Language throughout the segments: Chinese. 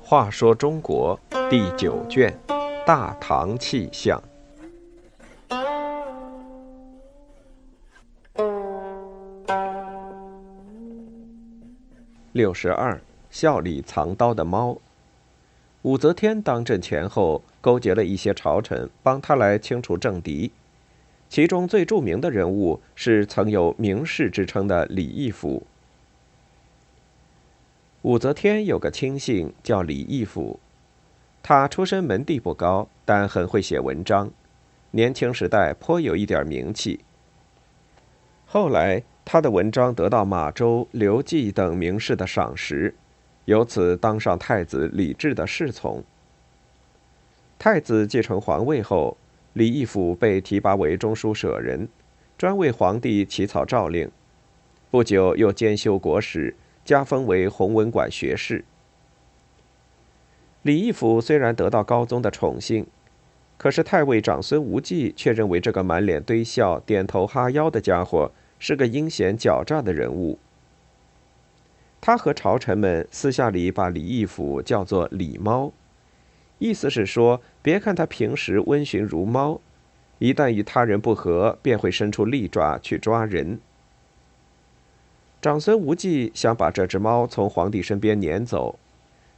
话说中国第九卷《大唐气象》六十二，笑里藏刀的猫。武则天当政前后，勾结了一些朝臣，帮他来清除政敌。其中最著名的人物是曾有名士之称的李义府。武则天有个亲信叫李义府，他出身门第不高，但很会写文章，年轻时代颇有一点名气。后来他的文章得到马周、刘季等名士的赏识，由此当上太子李治的侍从。太子继承皇位后，李义府被提拔为中书舍人，专为皇帝起草诏令，不久又兼修国史。加封为弘文馆学士。李义府虽然得到高宗的宠幸，可是太尉长孙无忌却认为这个满脸堆笑、点头哈腰的家伙是个阴险狡诈的人物。他和朝臣们私下里把李义府叫做“李猫”，意思是说，别看他平时温驯如猫，一旦与他人不和，便会伸出利爪去抓人。长孙无忌想把这只猫从皇帝身边撵走，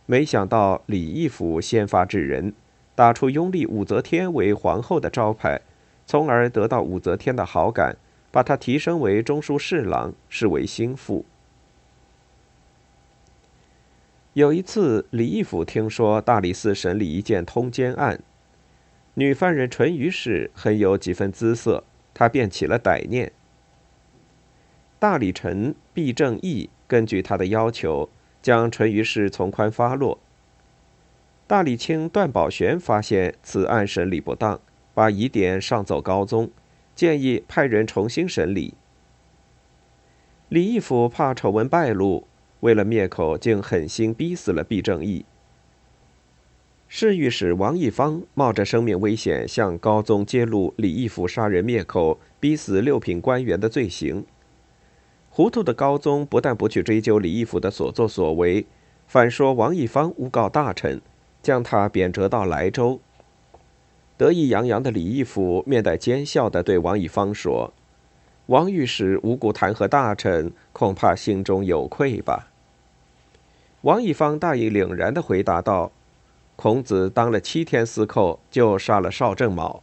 没想到李义府先发制人，打出拥立武则天为皇后的招牌，从而得到武则天的好感，把她提升为中书侍郎，视为心腹。有一次，李义府听说大理寺审理一件通奸案，女犯人淳于氏很有几分姿色，他便起了歹念。大理臣毕正义根据他的要求，将淳于氏从宽发落。大理卿段宝玄发现此案审理不当，把疑点上奏高宗，建议派人重新审理。李义府怕丑闻败露，为了灭口，竟狠心逼死了毕正义。侍御史王义方冒着生命危险向高宗揭露李义府杀人灭口、逼死六品官员的罪行。糊涂的高宗不但不去追究李义府的所作所为，反说王义方诬告大臣，将他贬谪到莱州。得意洋洋的李义府面带奸笑地对王义方说：“王御史无故弹劾大臣，恐怕心中有愧吧？”王义方大义凛然地回答道：“孔子当了七天司寇，就杀了邵正卯。”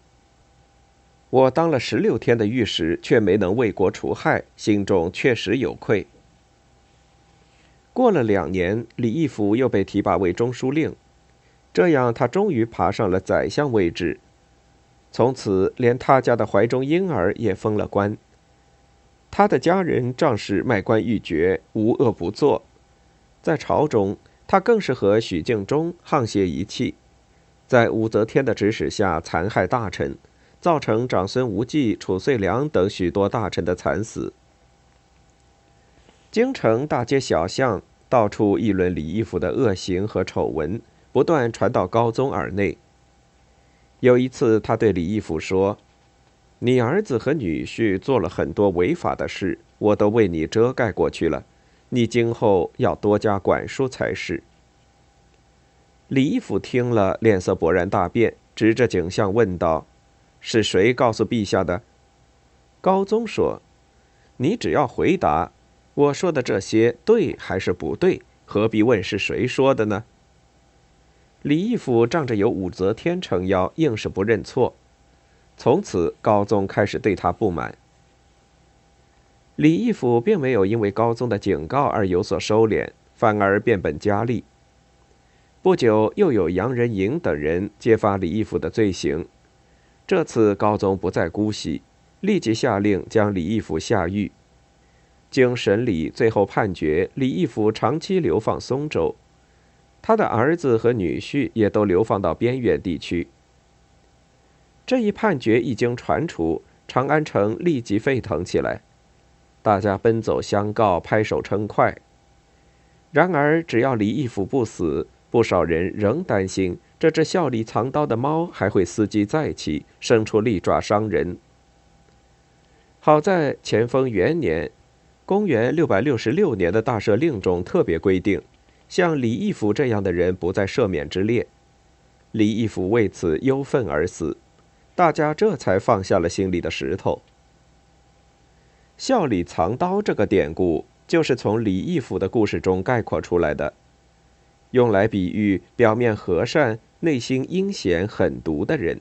我当了十六天的御史，却没能为国除害，心中确实有愧。过了两年，李义府又被提拔为中书令，这样他终于爬上了宰相位置。从此，连他家的怀中婴儿也封了官。他的家人仗势卖官鬻爵，无恶不作。在朝中，他更是和许敬忠沆瀣一气，在武则天的指使下残害大臣。造成长孙无忌、褚遂良等许多大臣的惨死。京城大街小巷到处议论李义府的恶行和丑闻，不断传到高宗耳内。有一次，他对李义府说：“你儿子和女婿做了很多违法的事，我都为你遮盖过去了，你今后要多加管束才是。”李义府听了，脸色勃然大变，指着景象问道。是谁告诉陛下的？高宗说：“你只要回答，我说的这些对还是不对，何必问是谁说的呢？”李义府仗着有武则天撑腰，硬是不认错。从此，高宗开始对他不满。李义府并没有因为高宗的警告而有所收敛，反而变本加厉。不久，又有杨仁颖等人揭发李义府的罪行。这次高宗不再姑息，立即下令将李义府下狱。经审理，最后判决李义府长期流放松州，他的儿子和女婿也都流放到边远地区。这一判决一经传出，长安城立即沸腾起来，大家奔走相告，拍手称快。然而，只要李义府不死，不少人仍担心。这只笑里藏刀的猫还会伺机再起，伸出利爪伤人。好在乾封元年（公元666年的大赦令中特别规定，像李义府这样的人不在赦免之列。李义府为此忧愤而死，大家这才放下了心里的石头。笑里藏刀这个典故，就是从李义府的故事中概括出来的，用来比喻表面和善、内心阴险狠毒的人。